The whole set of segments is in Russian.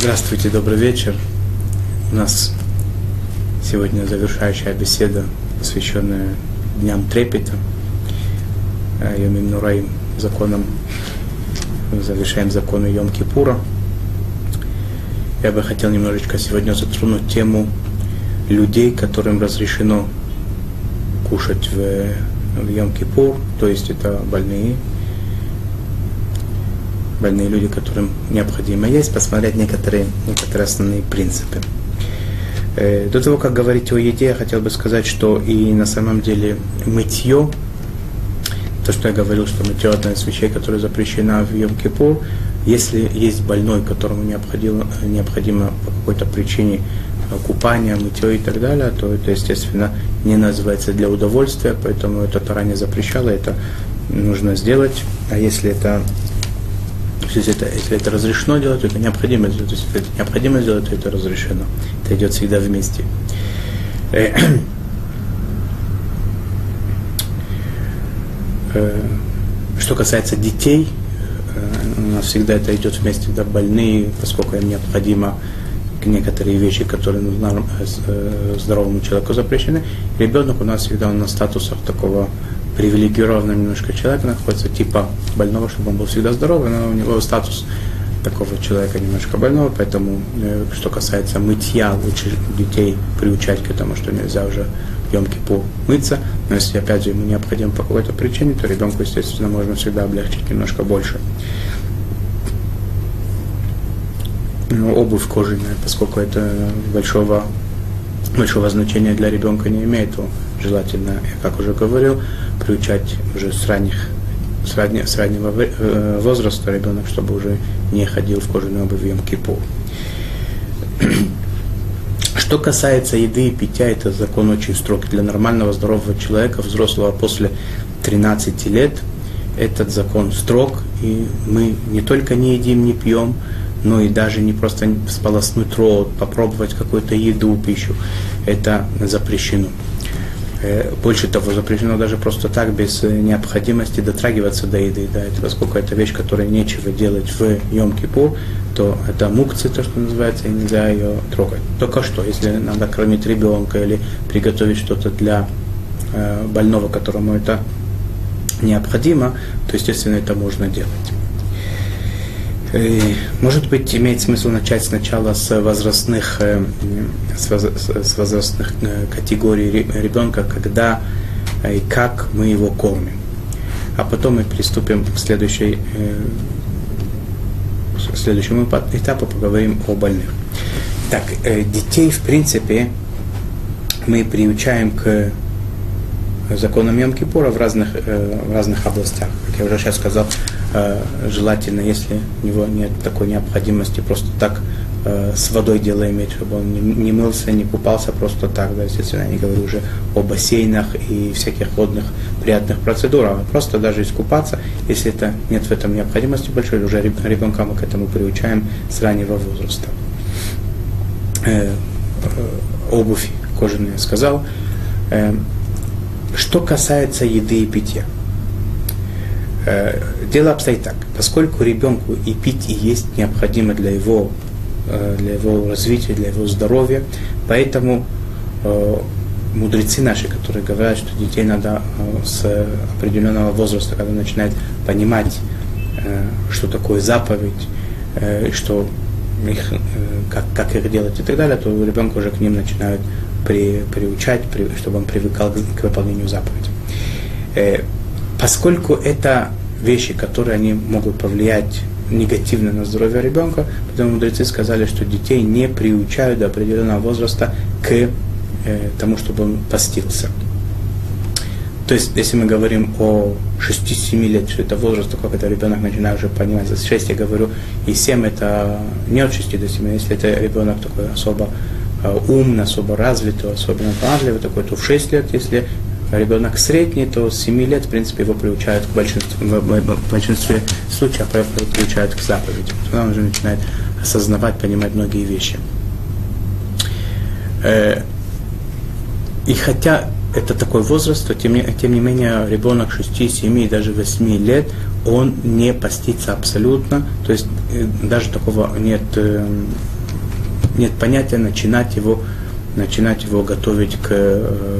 Здравствуйте, добрый вечер. У нас сегодня завершающая беседа, посвященная Дням Трепета, Йомим Нураим, законам, завершаем законы Йом-Кипура. Я бы хотел немножечко сегодня затронуть тему людей, которым разрешено кушать в, в Йом-Кипур, то есть это больные, больные люди, которым необходимо есть, посмотреть некоторые, некоторые основные принципы. Э, до того, как говорить о еде, я хотел бы сказать, что и на самом деле мытье, то, что я говорил, что мытье одна из вещей, которая запрещена в Йом-Кипур, если есть больной, которому необходимо, необходимо по какой-то причине купание, мытье и так далее, то это, естественно, не называется для удовольствия, поэтому это Тара не запрещала, это нужно сделать. А если это если это, если это разрешено делать, то это необходимо сделать. То есть, это необходимо сделать, то это разрешено. Это идет всегда вместе. Э, э, что касается детей, э, у нас всегда это идет вместе, да, больные, поскольку им необходимо некоторые вещи, которые здоровому человеку запрещены. Ребенок у нас всегда на статусах такого привилегированного немножко человека находится, типа больного, чтобы он был всегда здоровый, но у него статус такого человека немножко больного, поэтому, э, что касается мытья, лучше детей приучать к этому, что нельзя уже емки по мыться, но если, опять же, ему необходимо по какой-то причине, то ребенку, естественно, можно всегда облегчить немножко больше. Но обувь кожаная, поскольку это большого, большого значения для ребенка не имеет, то желательно, я как уже говорил, приучать уже с ранних с, раннего, с раннего э, возраста ребенок, чтобы уже не ходил в кожаной обуви в Йом-Кипур. Что касается еды и питья, это закон очень строгий. Для нормального здорового человека, взрослого после 13 лет, этот закон строг, и мы не только не едим, не пьем, но и даже не просто сполоснуть рот, попробовать какую-то еду, пищу. Это запрещено. Э, больше того, запрещено даже просто так, без э, необходимости дотрагиваться до еды. Да, это, поскольку это вещь, которой нечего делать в Йом-Кипур, то это мукцы, то, что называется, и нельзя ее трогать. Только что, если надо кормить ребенка или приготовить что-то для э, больного, которому это необходимо, то, естественно, это можно делать. Э, может быть, имеет смысл начать сначала с возрастных, э, с возрастных э, категорий ребенка, когда и как мы его кормим. А потом мы приступим к следующей, к следующему этапу, поговорим о больных. Так, детей, в принципе, мы приучаем к законам Йом-Кипура в разных, в разных областях. Как я уже сейчас сказал, желательно, если у него нет такой необходимости, просто так э, с водой дело иметь, чтобы он не, мылся, не купался просто так, да, естественно, я не говорю уже о бассейнах и всяких водных приятных процедурах, а просто даже искупаться, если это нет в этом необходимости большой, уже ребенка мы к этому приучаем с раннего возраста. Э, э, обувь кожаная сказал. Э, что касается еды и питья, Э, дело обстоит так. Поскольку ребенку и пить, и есть необходимо для его, э, для его развития, для его здоровья, поэтому э, мудрецы наши, которые говорят, что детей надо с определенного возраста, когда начинают понимать, что такое заповедь, что их, как, как их делать и так далее, то ребенка уже к ним начинают при, приучать, при, чтобы он привыкал к, к выполнению заповеди. Поскольку это вещи, которые они могут повлиять негативно на здоровье ребенка, поэтому мудрецы сказали, что детей не приучают до определенного возраста к э, тому, чтобы он постился. То есть, если мы говорим о 6-7 лет, что это возраст, как это ребенок начинает уже понимать, за 6 я говорю, и 7 это не от 6 до 7, если это ребенок такой особо э, умный, особо развитый, особенно талантливый такой, то в 6 лет, если ребенок средний, то с 7 лет, в принципе, его приучают к большинству, в большинстве случаев приучают к заповеди. Тогда он уже начинает осознавать, понимать многие вещи. Э, и хотя это такой возраст, то тем не, тем не менее ребенок 6, 7 и даже 8 лет, он не постится абсолютно, то есть э, даже такого нет, э, нет понятия начинать его, начинать его готовить к,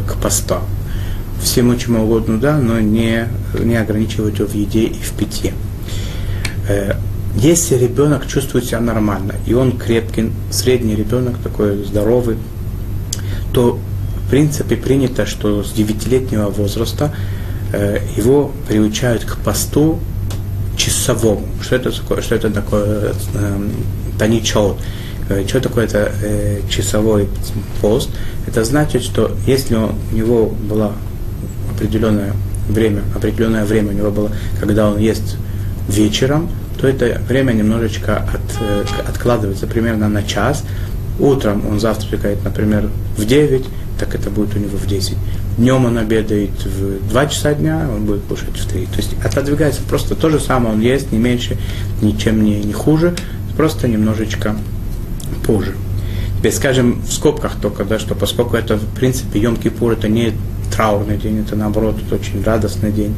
к постам. Всему чему угодно, да, но не, не ограничивать его в еде и в питье. Если ребенок чувствует себя нормально, и он крепкий, средний ребенок, такой здоровый, то в принципе принято, что с 9-летнего возраста э, его приучают к посту часовому. Что это такое? Что это такое э, таничот? Э, что такое это э, часовой пост? Это значит, что если у него было определенное время, определенное время у него было, когда он ест вечером, то это время немножечко от, э, откладывается примерно на час. Утром он завтракает, например, в 9, так это будет у него в 10. Днем он обедает в 2 часа дня, он будет кушать в 3. То есть отодвигается просто то же самое, он ест не меньше, ничем не, не хуже, просто немножечко позже. Теперь скажем в скобках только, да, что поскольку это, в принципе, Йом-Кипур, это не траурный день, это наоборот, это очень радостный день.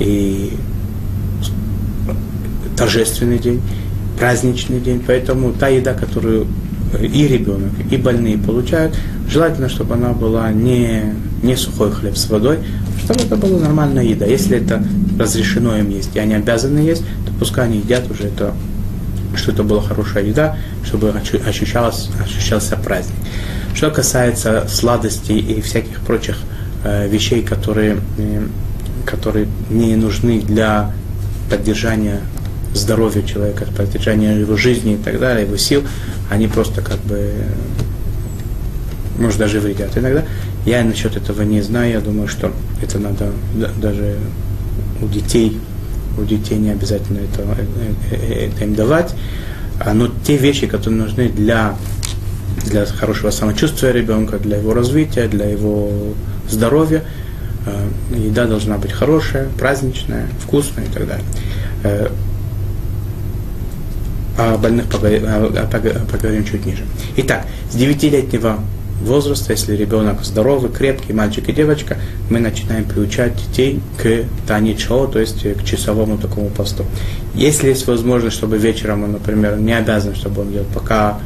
И торжественный день, праздничный день. Поэтому та еда, которую и ребенок, и больные получают, желательно, чтобы она была не, не сухой хлеб с водой, чтобы это была нормальная еда. Если это разрешено им есть, и они обязаны есть, то пускай они едят уже это, что это была хорошая еда, чтобы ощущалось, ощущался праздник. Что касается сладостей и всяких прочих вещей, которые, э, которые не нужны для поддержания здоровья человека, поддержания его жизни и так далее, его сил, они просто как бы, может, даже вредят. Иногда. Я насчет этого не знаю, я думаю, что это надо даже у детей, у детей не обязательно это, это, это им давать, а, но те вещи, которые нужны для, для хорошего самочувствия ребенка, для его развития, для его здоровья, а, еда должна быть хорошая, праздничная, вкусная и так далее. Э, о больных поговорим чуть ниже. Итак, с 9-летнего возраста, если ребенок здоровый, крепкий, мальчик и девочка, мы начинаем приучать детей к таничо, то есть к часовому такому посту. Если есть возможность, чтобы вечером он, например, не обязан, чтобы он ел, пока,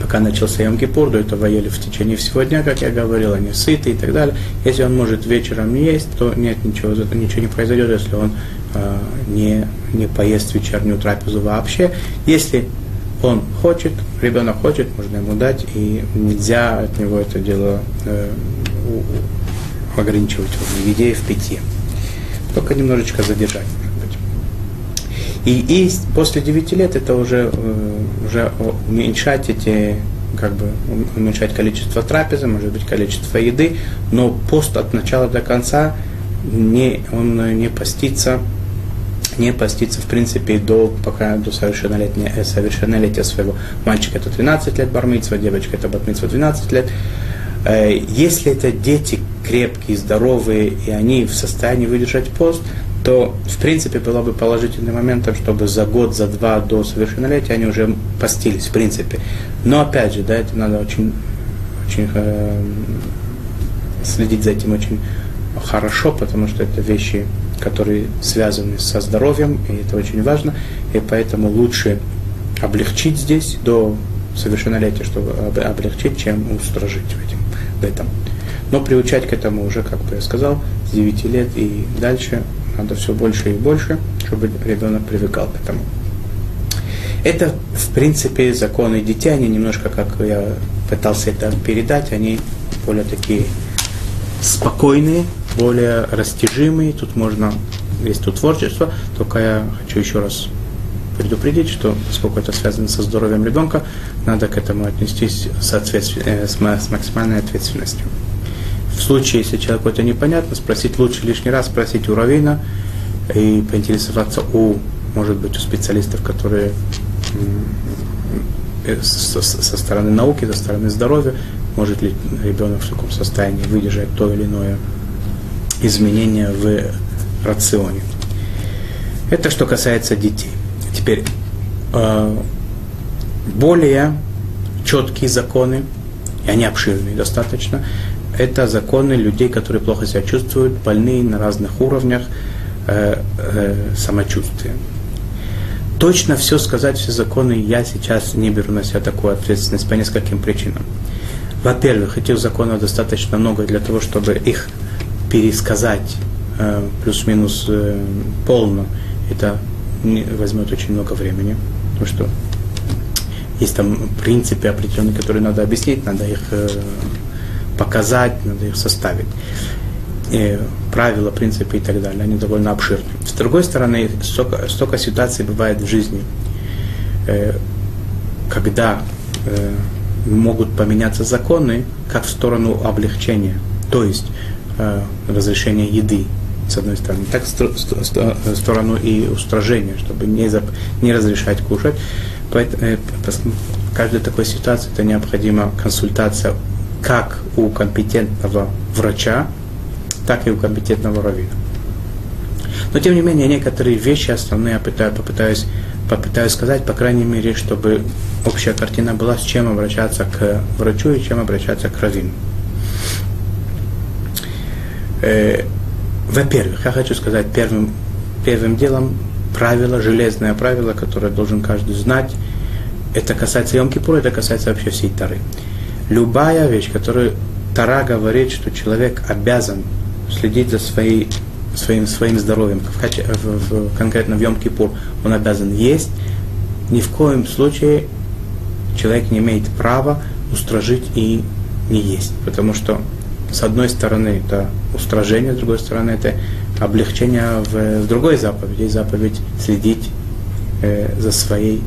пока начался Йом Кипур, до этого ели в течение всего дня, как я говорил, они сыты и так далее. Если он может вечером есть, то нет ничего, ничего не произойдет, если он э, не, не поест вечернюю трапезу вообще. Если он хочет, ребенок хочет, можно ему дать, и нельзя от него это дело э, ограничивать в еде и в питье. Только немножечко задержать. И, и после 9 лет это уже, э, уже уменьшать эти как бы уменьшать количество трапезы, может быть, количество еды, но пост от начала до конца не, он не постится не поститься, в принципе, до, пока до совершеннолетия, э, совершеннолетия своего. Мальчик это 13 лет бармитсва, девочка это батмитсва 12 лет. Э, если это дети крепкие, здоровые, и они в состоянии выдержать пост, то, в принципе, было бы положительным моментом, чтобы за год, за два до совершеннолетия они уже постились, в принципе. Но, опять же, да, это надо очень, очень э, следить за этим очень хорошо, потому что это вещи которые связаны со здоровьем, и это очень важно, и поэтому лучше облегчить здесь до совершеннолетия, чтобы облегчить, чем устражить в, этим, в этом. Но приучать к этому уже, как бы я сказал, с 9 лет и дальше надо все больше и больше, чтобы ребенок привыкал к этому. Это, в принципе, законы детей, они немножко, как я пытался это передать, они более такие спокойные, более растяжимый, тут можно, есть тут творчество, только я хочу еще раз предупредить, что поскольку это связано со здоровьем ребенка, надо к этому отнестись э, с, с максимальной ответственностью. В случае, если человеку это непонятно, спросить лучше лишний раз, спросить у равина и поинтересоваться у, может быть, у специалистов, которые э, со, стороны науки, со стороны здоровья, может ли ребенок в таком состоянии выдержать то или иное изменения в рационе. Это что касается детей. Теперь э, более четкие законы, и они обширные достаточно, это законы людей, которые плохо себя чувствуют, больные на разных уровнях э, э, самочувствия. Точно все сказать, все законы я сейчас не беру на себя такую ответственность по нескольким причинам. Во-первых, этих законов достаточно много для того, чтобы их пересказать э, плюс-минус э, полно. Это не, возьмет очень много времени, потому что есть там принципы определенные, которые надо объяснить, надо их э, показать, надо их составить. И правила, принципы и так далее, они довольно обширны. С другой стороны, столько, столько ситуаций бывает в жизни, э, когда э, могут поменяться законы как в сторону облегчения, то есть э, разрешения еды, с одной стороны, так в сторону и устражения, чтобы не, зап, не разрешать кушать. Поэтому, э, в каждой такой ситуации это необходима консультация как у компетентного врача, так и у компетентного раввина. Но тем не менее, некоторые вещи основные я пытаюсь, попытаюсь, попытаюсь сказать, по крайней мере, чтобы общая картина была, с чем обращаться к врачу и чем обращаться к раввину. Э, во-первых, я хочу сказать первым, первым делом правило, железное правило, которое должен каждый знать. Это касается Йом-Кипура, это касается вообще всей Тары. Любая вещь, которую Тара говорит, что человек обязан следить за своей, своим, своим здоровьем, в, в, в, конкретно в Йом-Кипур он обязан есть, ни в коем случае человек не имеет права устражить и не есть. Потому что с одной стороны это устражение, с другой стороны это облегчение в, в другой заповеди. Заповедь следить э, за своей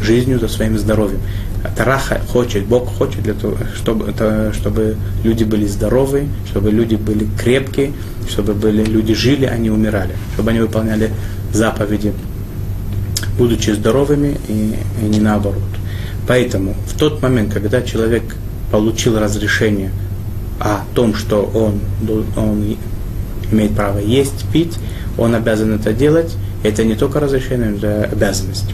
жизнью, за своим здоровьем. Тараха хочет, Бог хочет, для того, чтобы, это, чтобы люди были здоровы, чтобы люди были крепкие, чтобы были, люди жили, а не умирали, чтобы они выполняли заповеди, будучи здоровыми и, и не наоборот. Поэтому в тот момент, когда человек получил разрешение о том, что он, он имеет право есть, пить, он обязан это делать. Это не только разрешение, это обязанность.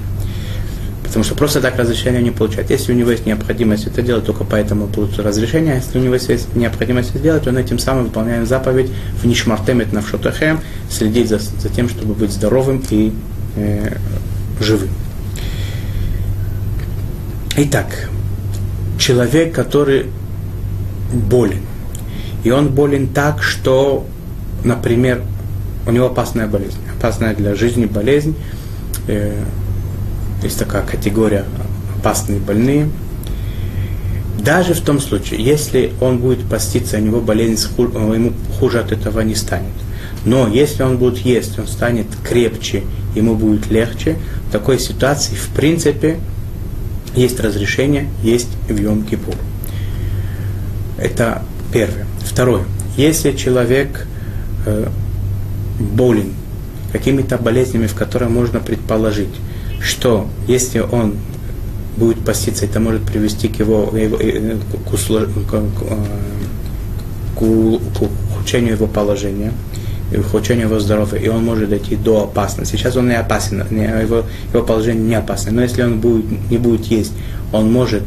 Потому что просто так разрешение не получает. Если у него есть необходимость это делать, только поэтому получит разрешение. Если у него есть необходимость это сделать, он этим самым выполняет заповедь в нишмартемет на навшотахем, следить за, за тем, чтобы быть здоровым и э, живым. Итак, человек, который болен, и он болен так, что, например, у него опасная болезнь, опасная для жизни болезнь, э, есть такая категория опасные больные. Даже в том случае, если он будет поститься, у него болезнь, ему хуже от этого не станет. Но если он будет есть, он станет крепче, ему будет легче, в такой ситуации, в принципе, есть разрешение есть в Йом-Кипур. Это первое. Второе. Если человек э, болен какими-то болезнями, в которые можно предположить, что если он будет поститься, это может привести к его, к, к, к, к ухудшению его положения, и ухудшению его здоровья, и он может дойти до опасности. Сейчас он не опасен, его, его положение не опасно, но если он будет, не будет есть, он может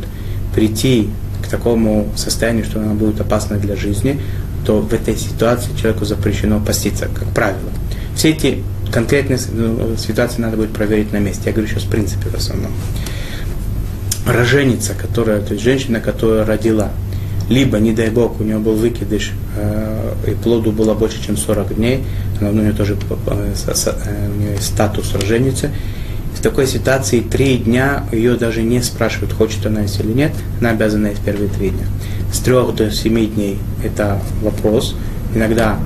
прийти к такому состоянию, что оно будет опасно для жизни, то в этой ситуации человеку запрещено поститься, как правило. Все эти конкретные ну, ситуации надо будет проверить на месте. Я говорю сейчас в принципе в основном. Роженица, которая, то есть женщина, которая родила, либо, не дай бог, у нее был выкидыш, э, и плоду было больше, чем 40 дней, она, у нее тоже э, э, у нее статус роженицы, в такой ситуации три дня ее даже не спрашивают, хочет она есть или нет, она обязана есть первые три дня. С трех до семи дней это вопрос. Иногда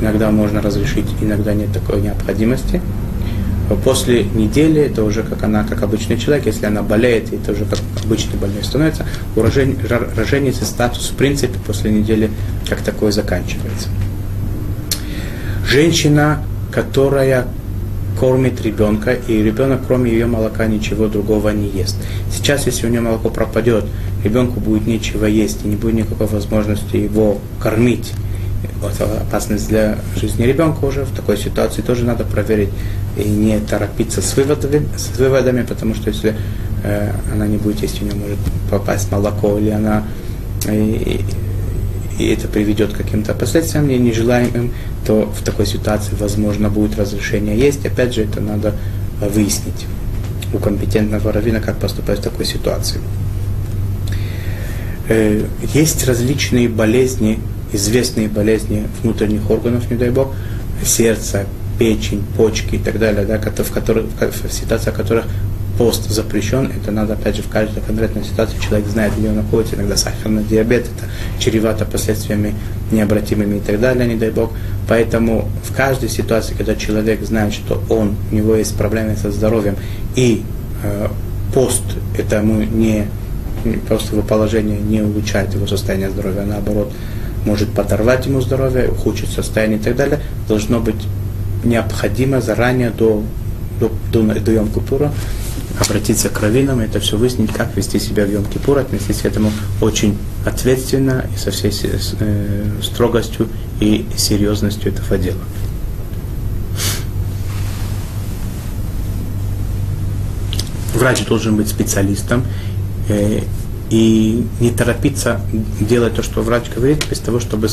иногда можно разрешить, иногда нет такой необходимости. После недели это уже как она, как обычный человек, если она болеет, это уже как обычный больной становится, у роженицы статус в принципе после недели как такой заканчивается. Женщина, которая кормит ребенка, и ребенок кроме ее молока ничего другого не ест. Сейчас, если у нее молоко пропадет, ребенку будет нечего есть, и не будет никакой возможности его кормить, это опасность для жизни ребенка уже в такой ситуации тоже надо проверить и не торопиться с выводами, с выводами потому что если э, она не будет есть, у нее может попасть молоко, или она и, и это приведет к каким-то последствиям не нежелаемым, то в такой ситуации, возможно, будет разрешение есть. Опять же, это надо выяснить у компетентного равина, как поступать в такой ситуации. Э, есть различные болезни, известные болезни внутренних органов, не дай бог, сердца, печень, почки и так далее, да, в, которых, в ситуациях, в которых пост запрещен, это надо, опять же, в каждой конкретной ситуации человек знает, где он находится, иногда сахарный диабет, это чревато последствиями необратимыми и так далее, не дай бог. Поэтому в каждой ситуации, когда человек знает, что он, у него есть проблемы со здоровьем, и э, пост это ему не просто его положение не улучшает его состояние здоровья, а наоборот, может подорвать ему здоровье, ухудшить состояние и так далее, должно быть необходимо заранее до, до, до, до Йом-Купура обратиться к раввинам, это все выяснить, как вести себя в Йом-Кипур, отнестись к этому очень ответственно и со всей э, строгостью и серьезностью этого дела. Врач должен быть специалистом э, и не торопиться делать то, что врач говорит, без того, чтобы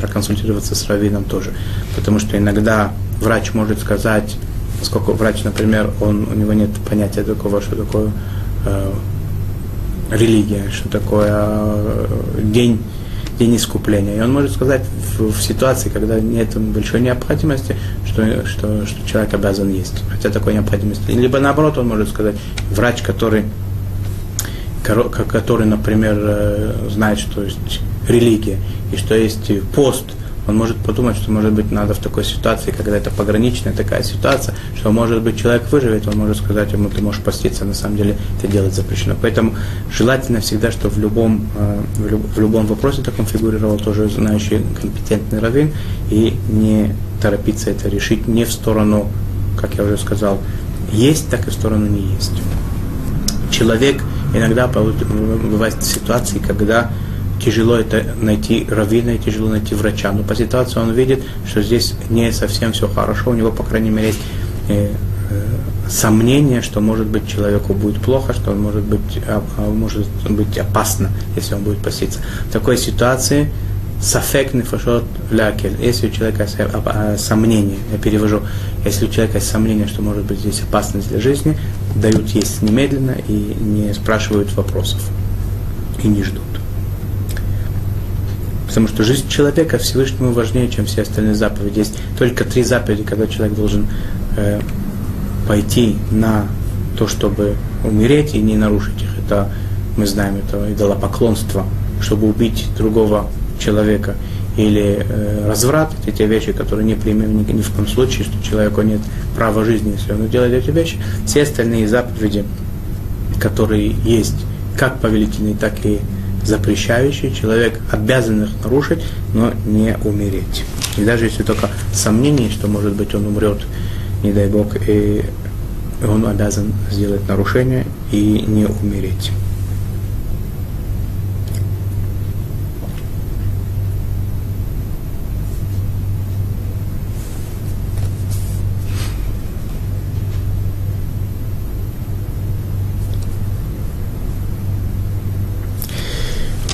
проконсультироваться с раввином тоже. Потому что иногда врач может сказать, поскольку врач, например, он, у него нет понятия такого, что такое э, религия, что такое э, день, день искупления. И он может сказать в, в ситуации, когда нет большой необходимости, что, что, что человек обязан есть. Хотя такой необходимости. Либо наоборот, он может сказать, врач, который, который например, э, знает, что есть религия, и что есть пост – он может подумать, что, может быть, надо в такой ситуации, когда это пограничная такая ситуация, что, может быть, человек выживет, он может сказать ему, ты можешь поститься, на самом деле это делать запрещено. Поэтому желательно всегда, чтобы в любом, э, в любом вопросе таком фигурировал тоже знающий компетентный раввин, и не торопиться это решить не в сторону, как я уже сказал, есть, так и в сторону не есть. Человек иногда бывает ситуации, когда тяжело это найти раввина и тяжело найти врача. Но по ситуации он видит, что здесь не совсем все хорошо, у него, по крайней мере, есть э, э, сомнение, что может быть человеку будет плохо, что он может быть, а, а, может быть опасно, если он будет поститься. В такой ситуации сафек нефашот лякель. Если у человека есть а, сомнение, я перевожу, если у человека есть сомнение, что может быть здесь опасность для жизни, дают есть немедленно и не спрашивают вопросов и не ждут. Потому что жизнь человека Всевышнему важнее, чем все остальные заповеди. Есть только три заповеди, когда человек должен э, пойти на то, чтобы умереть и не нарушить их. Это, мы знаем, это идолопоклонство, чтобы убить другого человека. Или э, разврат, это те вещи, которые не примем ни, ни в коем случае, что человеку нет права жизни, если он делает эти вещи. Все остальные заповеди, которые есть, как повелительные, так и запрещающие, человек обязан их нарушить, но не умереть. И даже если только сомнение, что может быть он умрет, не дай Бог, и он обязан сделать нарушение и не умереть.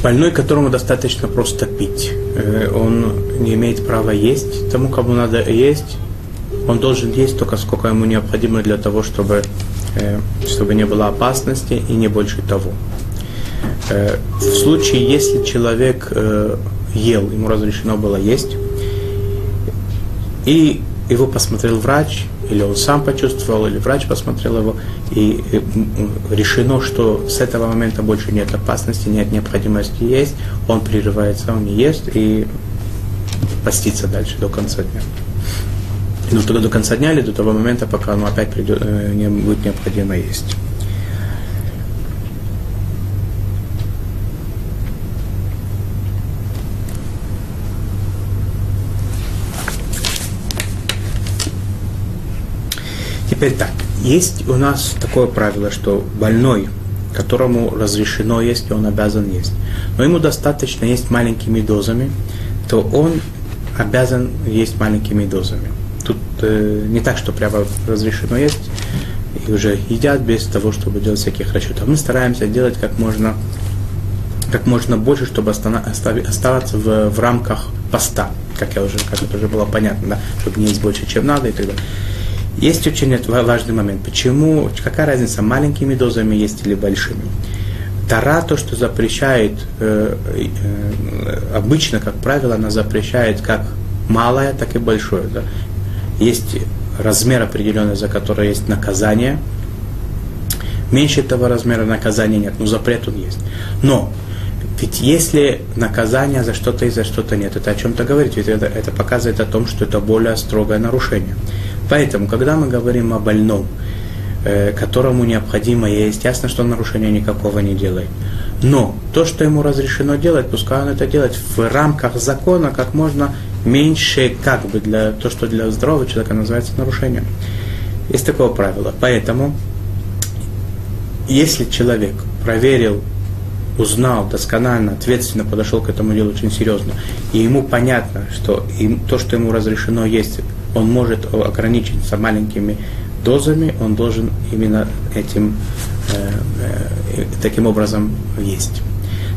Больной, которому достаточно просто пить. Э, он не имеет права есть тому, кому надо есть. Он должен есть только сколько ему необходимо для того, чтобы, э, чтобы не было опасности и не больше того. Э, в случае, если человек ел, ему разрешено было есть, и его посмотрел врач, или он сам почувствовал, или врач посмотрел его, и решено, что с этого момента больше нет опасности, нет необходимости есть, он прерывается, он не ест и постится дальше до конца дня. Ну, только до конца дня или до того момента, пока он опять придет, э, не будет необходимо есть. Теперь так, есть у нас такое правило, что больной, которому разрешено есть, он обязан есть. Но ему достаточно есть маленькими дозами, то он обязан есть маленькими дозами. Тут э, не так, что прямо разрешено есть, и уже едят без того, чтобы делать всяких расчетов. Мы стараемся делать как можно как можно больше, чтобы оставаться в, в рамках поста, как я уже, как это уже было понятно, да, чтобы не есть больше, чем надо и так далее. Есть очень важный момент. Почему, какая разница, маленькими дозами есть или большими? Тара, то, что запрещает, э, э, обычно, как правило, она запрещает как малое, так и большое. Да? Есть размер определенный, за который есть наказание. Меньше этого размера наказания нет, но запрет он есть. Но ведь если наказание за что-то и за что-то нет, это о чем-то говорит, ведь это, это показывает о том, что это более строгое нарушение. Поэтому, когда мы говорим о больном, э, которому необходимо есть, ясно, что нарушения никакого не делает. Но то, что ему разрешено делать, пускай он это делает в рамках закона как можно меньше, как бы для то, что для здорового человека называется нарушением. Есть такое правило. Поэтому, если человек проверил, узнал досконально, ответственно подошел к этому делу очень серьезно, и ему понятно, что им, то, что ему разрешено есть, он может ограничиться маленькими дозами, он должен именно этим, э, э, таким образом есть.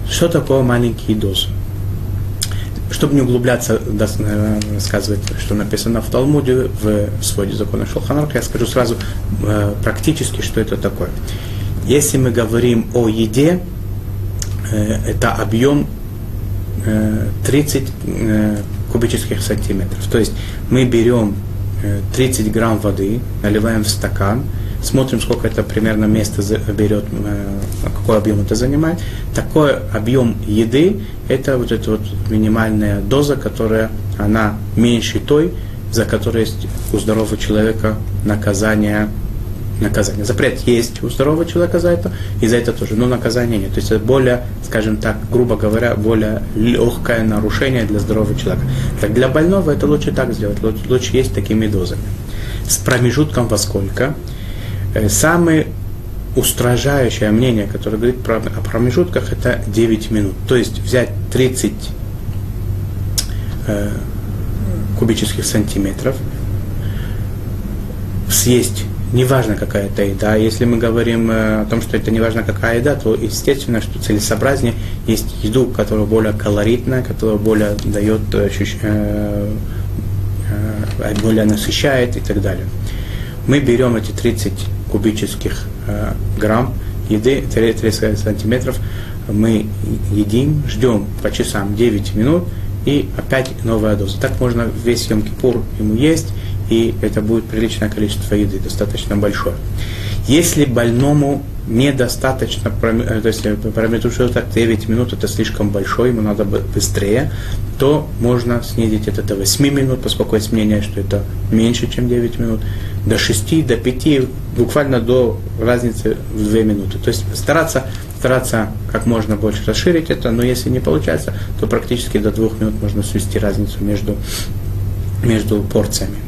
Что такое маленькие дозы? Чтобы не углубляться, э, рассказывать, что написано в Талмуде, в своде закона Шелханарка, я скажу сразу э, практически, что это такое. Если мы говорим о еде, э, это объем 30 кубических сантиметров. То есть мы берем 30 грамм воды, наливаем в стакан, смотрим, сколько это примерно места берет, э, какой объем это занимает. Такой объем еды – это вот эта вот минимальная доза, которая, она меньше той, за которой есть у здорового человека наказание наказание. Запрет есть у здорового человека за это, и за это тоже, но наказания нет. То есть это более, скажем так, грубо говоря, более легкое нарушение для здорового человека. Так для больного это лучше так сделать, лучше есть такими дозами. С промежутком во сколько? Э, самое устражающее мнение, которое говорит про, о промежутках, это 9 минут. То есть взять 30 э, кубических сантиметров, съесть неважно какая это еда. Если мы говорим э, о том, что это неважно какая еда, то естественно, что целесообразнее есть еду, которая более калоритная, которая более дает, более насыщает и так далее. Мы берем эти 30 кубических э, грамм еды, 30 сантиметров, мы едим, ждем по часам 9 минут, и опять новая доза. Так можно весь Йом-Кипур ему есть, и это будет приличное количество еды, достаточно большое. Если больному недостаточно, э, то есть промежуток 9 минут это слишком большой, ему надо быстрее, то можно снизить это до 8 минут, поскольку есть мнение, что это меньше, чем 9 минут, до 6, до 5, буквально до разницы в 2 минуты. То есть стараться, стараться как можно больше расширить это, но если не получается, то практически до 2 минут можно свести разницу между, между порциями.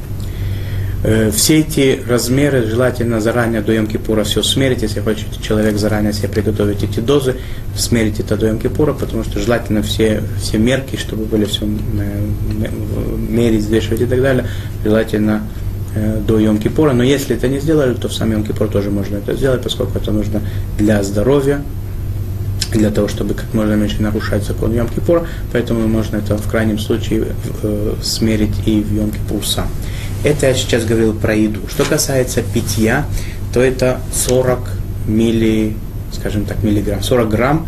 Э, все эти размеры желательно заранее до Йом-Кипура все смерить, если хочет человек заранее себе приготовить эти дозы, смерить это до Йом-Кипура, потому что желательно все, все мерки, чтобы были все э, мерить, взвешивать и так далее, желательно э, до Йом-Кипура. Но если это не сделали, то в сам Йом-Кипур тоже можно это сделать, поскольку это нужно для здоровья, для того, чтобы как можно меньше нарушать закон Йом-Кипура, поэтому можно это в крайнем случае смерить и в Йом-Кипур сам. Это я сейчас говорил про еду. Что касается питья, то это 40 милли, скажем так, миллиграмм, 40 грамм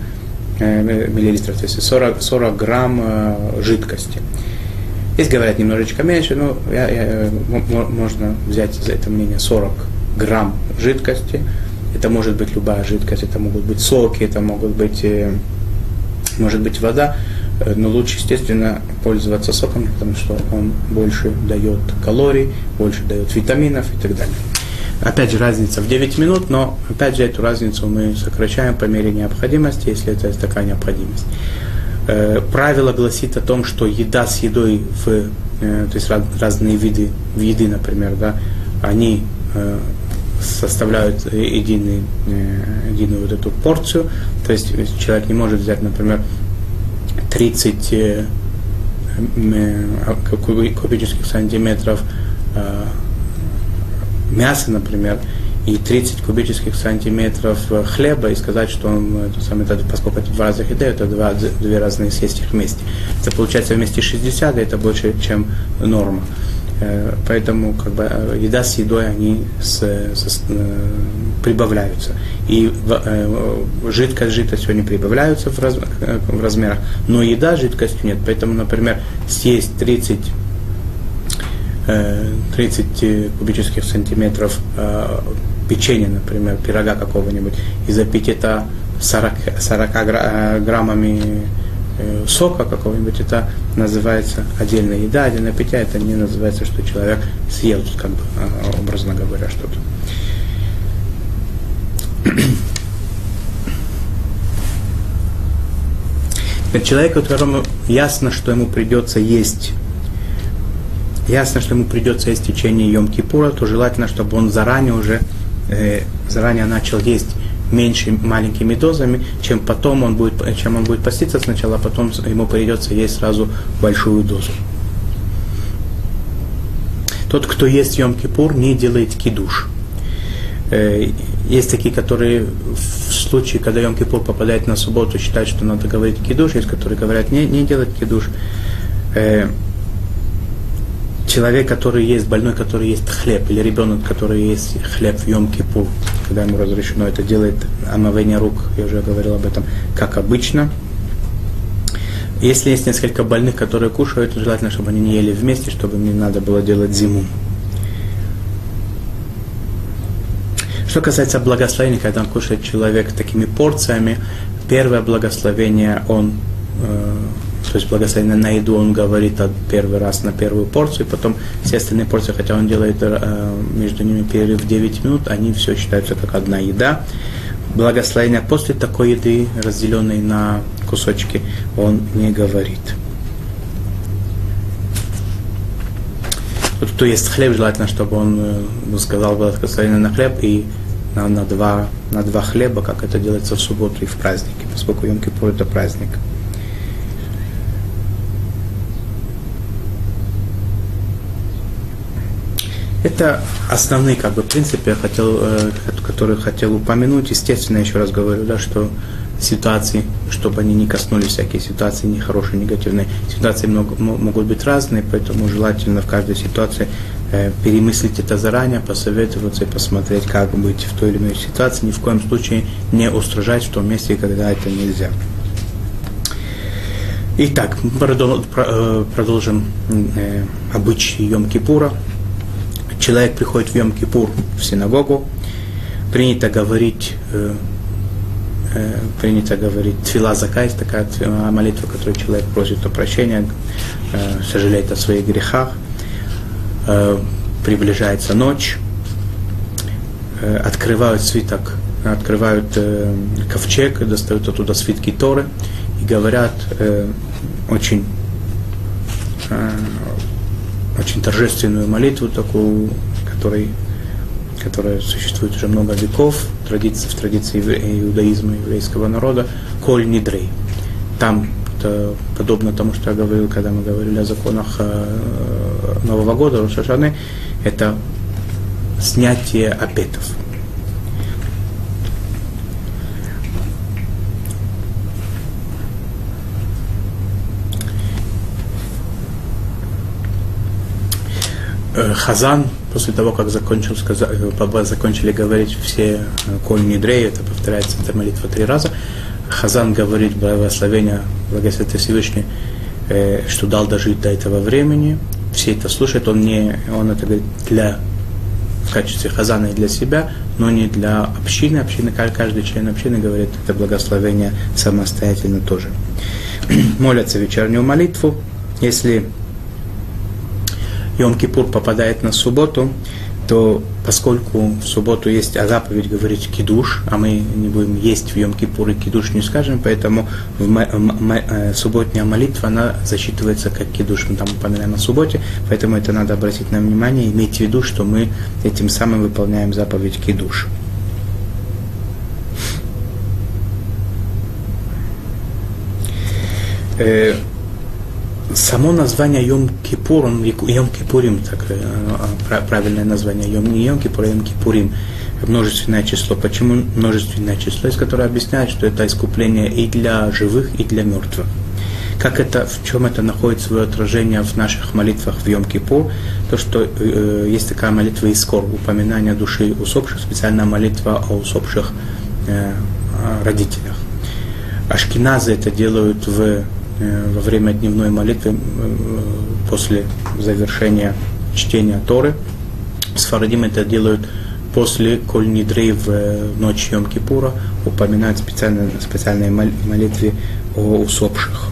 э, миллилитров, то есть 40, 40 грамм э, жидкости. Здесь говорят немножечко меньше, но я, я, можно взять за это мнение 40 грамм жидкости. Это может быть любая жидкость, это могут быть соки, это могут быть, э, может быть вода. Э, но лучше, естественно, пользоваться соком, потому что он больше дает калорий, больше дает витаминов и так далее. Опять же, разница в 9 минут, но опять же эту разницу мы сокращаем по мере необходимости, если это такая необходимость. Э, правило гласит о том, что еда с едой, в, э, то есть разные виды еды, например, да, они составляют единый, единую вот эту порцию. То есть человек не может взять, например, 30 э, кубических сантиметров э, мяса, например, и 30 кубических сантиметров хлеба и сказать, что он, это самое, поскольку это два разных еды, это два, две разные съесть их вместе. Это получается вместе 60, и это больше, чем норма. Э, поэтому как бы, э, еда с едой они с, с, э, прибавляются. И жидкость жидкостью они прибавляются в, раз, в размерах, но еда жидкостью нет. Поэтому, например, съесть 30 30 кубических сантиметров печенья, например, пирога какого-нибудь, и запить это 40, 40 граммами сока какого-нибудь, это называется отдельная еда, отдельное питье, это не называется, что человек съел, как бы, а, образно говоря, что-то. Человек, которому ясно, что ему придется есть, ясно, что ему придется есть в течение Йом-Кипура, то желательно, чтобы он заранее уже, э, заранее начал есть меньше маленькими дозами, чем потом он будет, чем он будет поститься сначала, а потом ему придется есть сразу большую дозу. Тот, кто ест Йом-Кипур, не делает кидуш. Э, есть такие, которые в случае, когда Йом-Кипур попадает на субботу, считают, что надо говорить кидуш, есть, которые говорят не, не делать кидуш. Э, человек, который есть, больной, который есть хлеб, или ребенок, который есть хлеб в Йом-Кипур, когда ему разрешено это делает омовение рук, я уже говорил об этом, как обычно. Если есть несколько больных, которые кушают, желательно, чтобы они не ели вместе, чтобы не надо было делать зиму. Что касается благословения, когда он кушает человек такими порциями, первое благословение он э, то есть благословение на еду он говорит первый раз на первую порцию, потом все остальные порции, хотя он делает э, между ними перерыв 9 минут, они все считаются как одна еда. Благословение после такой еды, разделенной на кусочки, он не говорит. Тот, кто ест хлеб, желательно, чтобы он э, сказал благословение на хлеб и на, на, два, на два хлеба, как это делается в субботу и в праздники, поскольку Йом-Кипур это праздник. Это основные как бы, принципы, я хотел, э, которые хотел упомянуть. Естественно, еще раз говорю, да, что ситуации, чтобы они не коснулись всякие ситуации нехорошие, негативные. Ситуации много, могут быть разные, поэтому желательно в каждой ситуации э, перемыслить это заранее, посоветоваться и посмотреть, как быть в той или иной ситуации. Ни в коем случае не устражать в том месте, когда это нельзя. Итак, э, продолжим э, обычаи Йом-Кипура человек приходит в Йом-Кипур в синагогу, принято говорить, э, э, принято говорить твила закайс, такая молитва, которую человек просит о прощении, э, сожалеет о своих грехах, э, приближается ночь, э, открывают свиток, открывают э, ковчег, достают оттуда свитки Торы и говорят э, очень э, очень торжественную молитву такую, которой, которая существует уже много веков традиции, в традиции иудаизма, еврейского народа, «Коль нидрей». Там это подобно тому, что я говорил, когда мы говорили о законах э, Нового года, Рошашаны, это снятие обетов. Хазан, после того, как закончил, сказать, э, закончили говорить все э, коль нидрей, это повторяется эта молитва три раза, Хазан говорит благословение, благословение Всевышний, что дал дожить до этого времени, все это слушают, он, не, он это говорит для, в качестве Хазана и для себя, но не для общины. Общины, каждый член общины говорит это благословение самостоятельно тоже. Молятся вечернюю молитву. Если Йом-Кипур попадает на субботу, то поскольку в субботу есть заповедь говорить кидуш, а мы не будем есть в Йом-Кипур и кидуш не скажем, поэтому в м- м- э, субботняя молитва, она засчитывается как кидуш, мы там упоминаем о субботе, поэтому это надо обратить на внимание, иметь в виду, что мы этим самым выполняем заповедь кидуш. Э, само название Йом-Кипур, Йом-Кипурим, так, э, правильное название, Йом, не Йом-Кипур, а Йом-Кипурим, множественное число. Почему множественное число? Из которого объясняет, что это искупление и для живых, и для мертвых. Как это, в чем это находит свое отражение в наших молитвах в Йом-Кипур? То, что э, есть такая молитва Искор, упоминание души усопших, специальная молитва о усопших э, родителях. Ашкиназы это делают в, во время дневной молитвы э, после завершения чтения Торы. Сфарадим это делают после Коль Нидрей в э, ночь Йом-Кипура, упоминают специально, специальной молитве о усопших.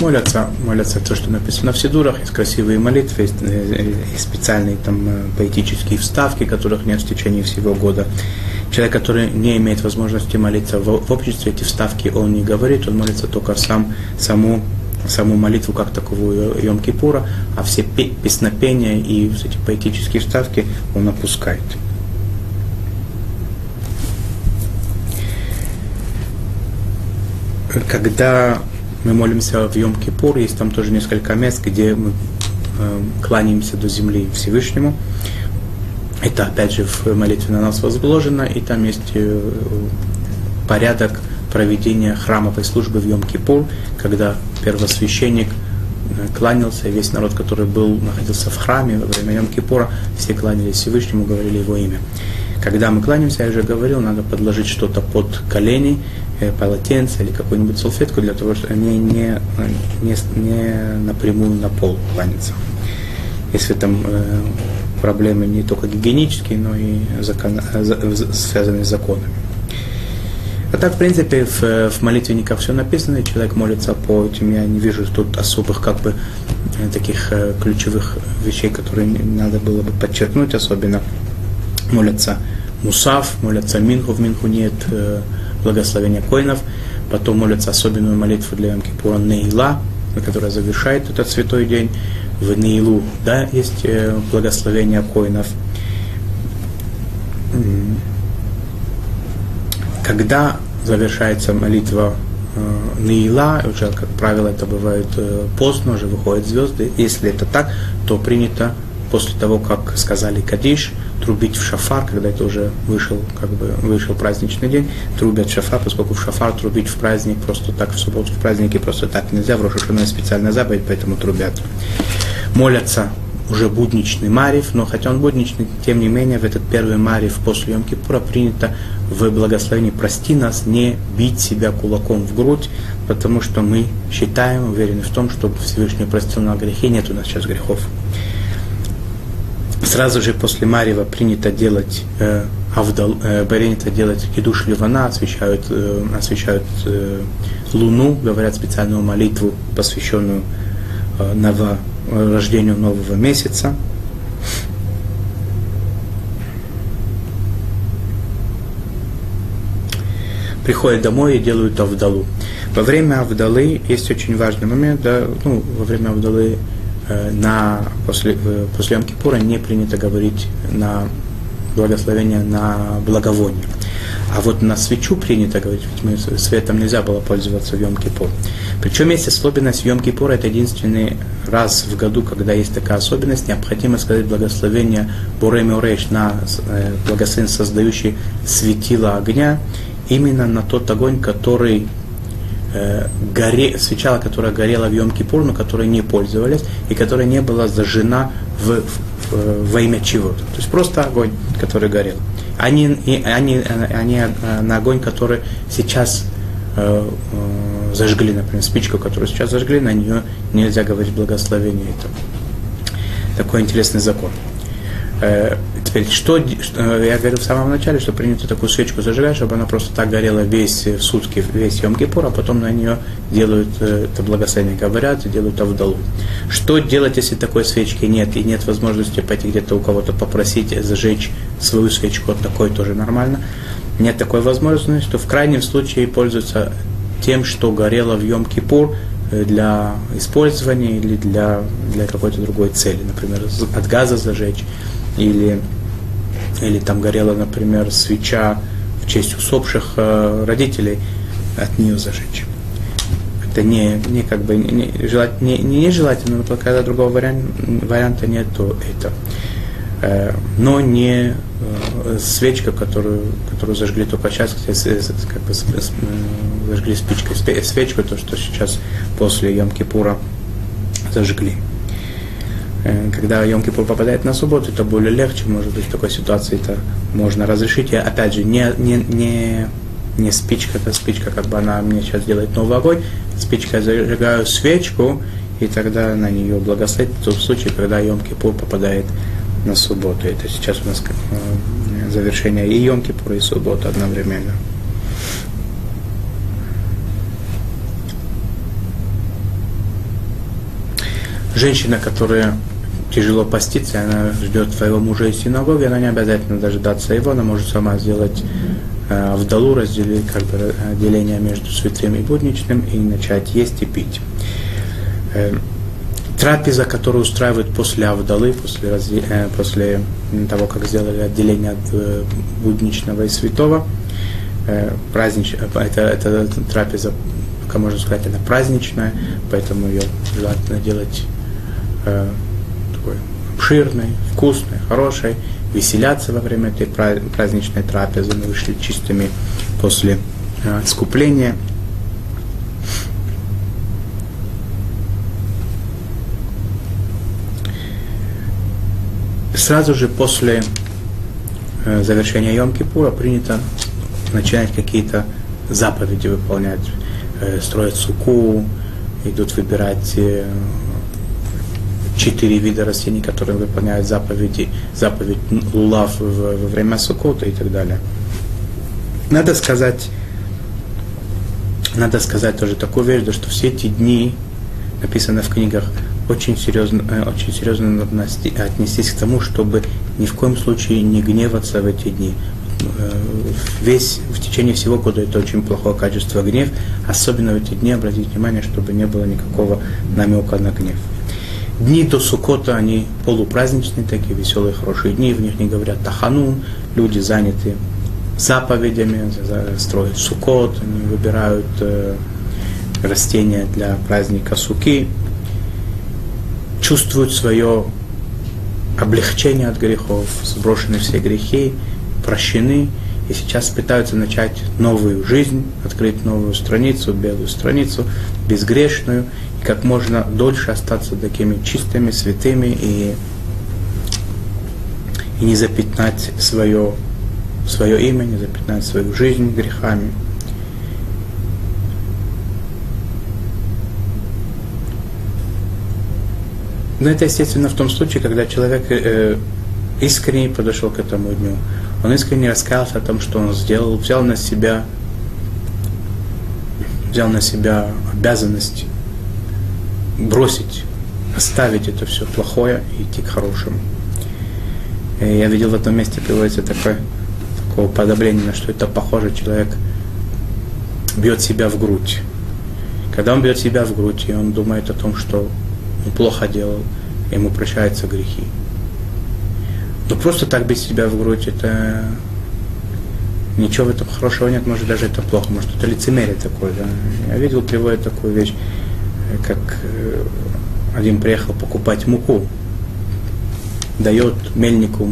Молятся, молятся то, что написано в Сидурах, есть красивые молитвы, есть, э, специальные там э, поэтические вставки, которых нет в течение всего года. Человек, который не имеет возможности молиться в, в обществе, эти вставки он не говорит, он молится только сам, саму, саму молитву как таковую Йом-Кипура, а все песнопения и эти поэтические вставки он опускает. Когда мы молимся в Йом-Кипур, есть там тоже несколько мест, где мы э, кланяемся до земли Всевышнему. Это опять же в молитве на нас возложено, и там есть э, порядок проведения храмовой службы в Йом-Кипур, когда первосвященник э, кланялся, и весь народ, который был, находился в храме во время Йом-Кипура, все кланялись Всевышнему, говорили его имя. Когда мы кланяемся, я уже говорил, надо подложить что-то под колени, Э, полотенце или какую-нибудь салфетку для того, чтобы они не, не, не напрямую на пол кланяться. Если там э, проблемы не только гигиенические, но и закон, э, связанные с законами. А так, в принципе, в, в молитвенниках все написано, и человек молится по этим. Я не вижу тут особых как бы э, таких ключевых вещей, которые надо было бы подчеркнуть особенно. Молятся Мусав, молятся Минху, в Минху нет благословения коинов, потом молятся особенную молитву для Йом-Кипура Неила, которая завершает этот святой день. В Неилу, да, есть э, благословение коинов. Когда завершается молитва э, Неила, уже, как правило, это бывает э, поздно, уже выходят звезды. Если это так, то принято после того, как сказали Кадиш, трубить в шафар, когда это уже вышел, как бы, вышел праздничный день, трубят шафар, поскольку в шафар трубить в праздник просто так, в субботу в празднике просто так нельзя, в Рошашуна специальная заповедь, поэтому трубят. Молятся уже будничный Марив, но хотя он будничный, тем не менее, в этот первый Марив после Йом-Кипура принято в благословении «Прости нас, не бить себя кулаком в грудь, потому что мы считаем, уверены в том, что Всевышний простил на грехи, нет у нас сейчас грехов. Сразу же после Марева принято делать э, Авдал, э, принято делать кидуш Ливана, освещают, э, освещают э, Луну, говорят специальную молитву, посвященную э, ново, рождению нового месяца. Приходят домой и делают Авдалу. Во время Авдалы есть очень важный момент, да, ну, во время Авдалы на, после, э, после Йом-Кипура не принято говорить на благословение на благовоние. А вот на свечу принято говорить, ведь мы светом нельзя было пользоваться в Йом-Кипур. Причем есть особенность Йом-Кипура, это единственный раз в году, когда есть такая особенность, необходимо сказать благословение Буреми Урейш на э, благословение, создающий светило огня, именно на тот огонь, который э, горе, свеча, которая горела в Йом-Кипур, но которой не пользовались, и которая не была зажжена в, в, во имя чего-то. То есть просто огонь, который горел. Они, и, они, они э, на огонь, который сейчас э, э, зажгли, например, спичку, которую сейчас зажгли, на нее нельзя говорить благословение. Это такой интересный закон. Э, теперь, что, что, я говорил в самом начале, что принято такую свечку зажигать, чтобы она просто так горела весь в сутки, весь Йом Кипур, а потом на нее делают э, это благословение, говорят и делают авдалу. Что делать, если такой свечки нет, и нет возможности пойти где-то у кого-то попросить зажечь свою свечку, вот такой тоже нормально. Нет такой возможности, то в крайнем случае пользуются тем, что горело в Йом Кипур, э, для использования или для, для какой-то другой цели, например, от газа зажечь или, или там горела, например, свеча в честь усопших э, родителей, от нее зажечь. это не, не как бы не, желать, не, не желательно, но когда другого варианта, варианта нет, то это. Э, но не э, свечка, которую, которую зажгли только сейчас, как бы зажгли спичкой свечку, то, что сейчас после Йом-Кипура зажгли. Когда Йом-Кипур попадает на субботу, это более легче, может быть, в такой ситуации это можно разрешить. И опять же, не, не, не не спичка, это спичка, как бы она мне сейчас делает новый огонь, спичкой зажигаю свечку, и тогда на нее благословить в случае, когда Йом-Кипур попадает на субботу. Это сейчас у нас э, завершение и Йом-Кипура, и суббота одновременно. Женщина, которая тяжело поститься, она ждет своего мужа из синагоги, она не обязательно дожидаться его, она может сама сделать Э, в долу разделить как бы э, деление между святым и будничным и начать есть и пить. Э, трапеза, которую устраивают после Авдалы, после, разде... после того, как сделали отделение от будничного и святого, празднич... это, это трапеза, как можно сказать, она праздничная, поэтому ее желательно делать такой обширной, вкусной, хорошей, веселяться во время этой праздничной трапезы. Мы вышли чистыми после э, искупления. Сразу же после э, завершения Йом-Кипура принято начинать какие-то заповеди выполнять, э, строить суку, идут выбирать четыре вида растений, которые выполняют заповеди, заповедь лулав во время сукота и так далее. Надо сказать, надо сказать тоже такую вещь, что все эти дни, написано в книгах, очень серьезно, э, очень серьезно отнестись к тому, чтобы ни в коем случае не гневаться в эти дни. Э, весь, в течение всего года это очень плохое качество гнев, особенно в эти дни обратить внимание, чтобы не было никакого намека на гнев. Дни до Сукота, они полупраздничные, такие веселые, хорошие дни, в них не говорят Таханун, люди заняты заповедями, строят Сукот, они выбирают э, растения для праздника Суки, чувствуют свое облегчение от грехов, сброшены все грехи, прощены, и сейчас пытаются начать новую жизнь, открыть новую страницу, белую страницу, безгрешную, как можно дольше остаться такими чистыми, святыми и, и не запятнать свое, свое имя, не запятнать свою жизнь грехами. Но это, естественно, в том случае, когда человек э, искренне подошел к этому дню. Он искренне раскаялся о том, что он сделал, взял на себя, взял на себя обязанность бросить, оставить это все плохое и идти к хорошему. И я видел в этом месте приводится такое, такое подобление, что это похоже, человек бьет себя в грудь. Когда он бьет себя в грудь, и он думает о том, что он плохо делал, ему прощаются грехи. Но просто так бить себя в грудь, это ничего в этом хорошего нет, может даже это плохо, может это лицемерие такое. Да? Я видел, приводит такую вещь как э, один приехал покупать муку, дает мельнику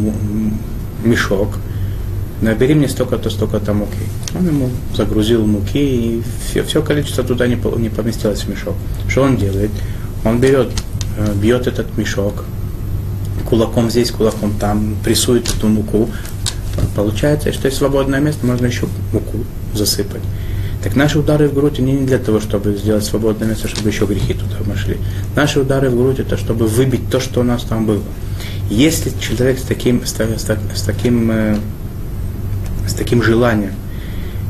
мешок, набери мне столько-то, столько-то муки. Он ему загрузил муки, и все, все количество туда не, не поместилось в мешок. Что он делает? Он берет, э, бьет этот мешок, кулаком здесь, кулаком там, прессует эту муку. Получается, что есть свободное место, можно еще муку засыпать. Так наши удары в грудь, они не для того, чтобы сделать свободное место, чтобы еще грехи туда вошли. Наши удары в грудь, это чтобы выбить то, что у нас там было. Если человек с таким, с, с, с таким, э, с таким желанием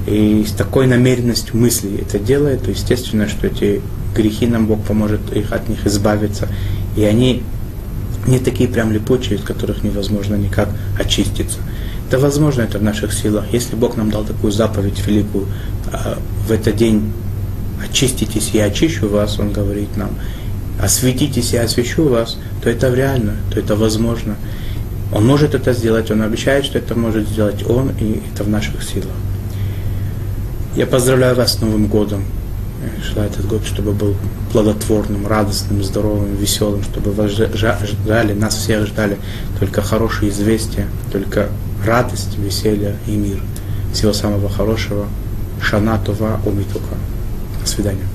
и с такой намеренностью мысли это делает, то естественно, что эти грехи нам Бог поможет их, от них избавиться. И они не такие прям липучие, из которых невозможно никак очиститься. Это возможно, это в наших силах. Если Бог нам дал такую заповедь великую, а, в этот день очиститесь, я очищу вас, Он говорит нам, осветитесь, я освящу вас, то это реально, то это возможно. Он может это сделать, Он обещает, что это может сделать Он, и это в наших силах. Я поздравляю вас с Новым годом. Желаю этот год, чтобы был плодотворным, радостным, здоровым, веселым, чтобы вас ждали, нас всех ждали только хорошие известия, только радость, веселье и мир. Всего самого хорошего. Шана Това Умитука. До свидания.